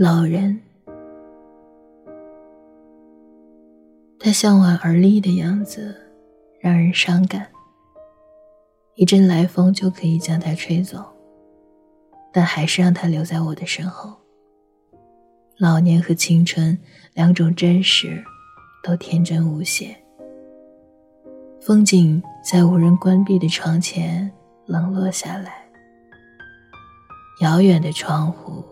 老人，他向晚而立的样子让人伤感。一阵来风就可以将他吹走，但还是让他留在我的身后。老年和青春两种真实，都天真无邪。风景在无人关闭的窗前冷落下来。遥远的窗户，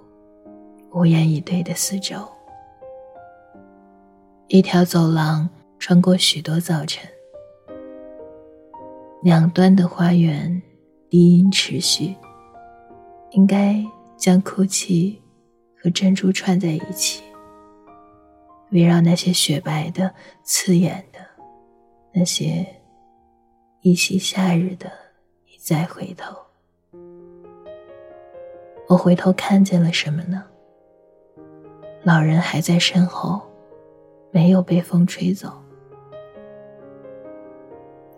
无言以对的四周。一条走廊穿过许多早晨，两端的花园低音持续，应该将哭泣和珍珠串在一起，围绕那些雪白的、刺眼的，那些。一袭夏日的一再回头，我回头看见了什么呢？老人还在身后，没有被风吹走。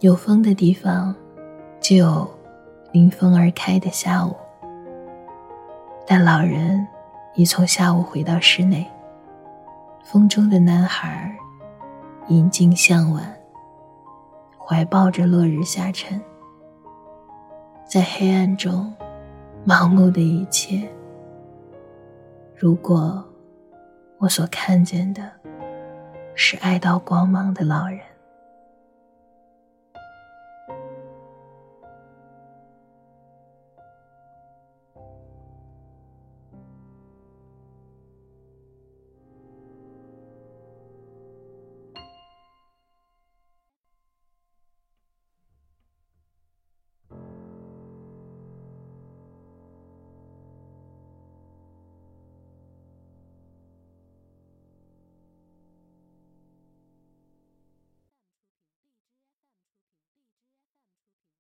有风的地方，就有临风而开的下午。但老人已从下午回到室内。风中的男孩，引颈向晚。怀抱着落日下沉，在黑暗中，盲目的一切。如果我所看见的是爱到光芒的老人。